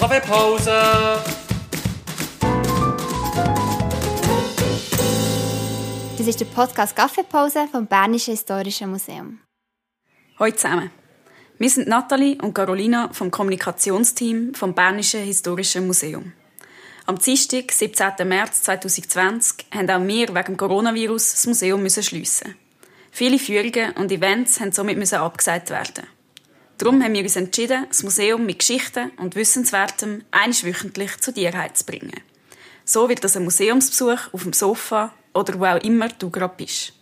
Kaffeepause! Das ist der Podcast Kaffeepause vom Bernischen Historischen Museum. Hallo zusammen. Wir sind Nathalie und Carolina vom Kommunikationsteam vom Bernischen Historischen Museum. Am Dienstag, 17. März 2020, haben auch wir wegen dem Coronavirus das Museum schliessen. Viele Führungen und Events mussten somit abgesagt werden. Darum haben wir uns entschieden, das Museum mit Geschichten und Wissenswertem einmal wöchentlich zu dir zu bringen. So wird das ein Museumsbesuch auf dem Sofa oder wo auch immer du gerade bist.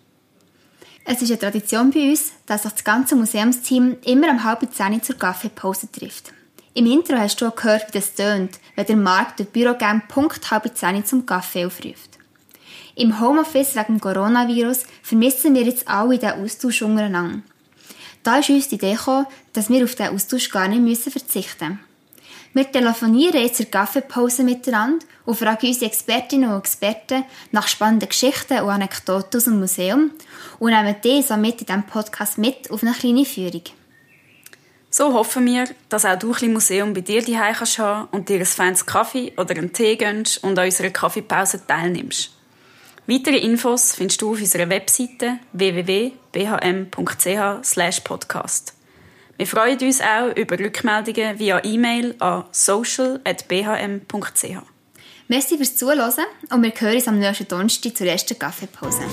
Es ist eine Tradition bei uns, dass sich das ganze Museumsteam immer um halb zehn zur Kaffeepause trifft. Im Intro hast du auch gehört, wie das tönt, wenn der Markt den Bürogang Punkt halb zehn zum Kaffee aufruft. Im Homeoffice wegen Coronavirus vermissen wir jetzt alle den Austausch untereinander. Da ist uns die Idee gekommen, dass wir auf diesen Austausch gar nicht müssen verzichten müssen. Wir telefonieren jetzt in der Kaffeepause miteinander und fragen unsere Expertinnen und Experten nach spannenden Geschichten und Anekdoten aus dem Museum und nehmen die somit in diesem Podcast mit auf eine kleine Führung. So hoffen wir, dass auch du ein Museum bei dir daheim kannst und dir ein feines Kaffee oder einen Tee gönnst und an unserer Kaffeepause teilnimmst. Weitere Infos findest du auf unserer Webseite www.bhm.ch/podcast. Wir freuen uns auch über Rückmeldungen via E-Mail an social.bhm.ch. Merci fürs Zuhören und wir hören uns am nächsten Donnerstag zur ersten Kaffeepause.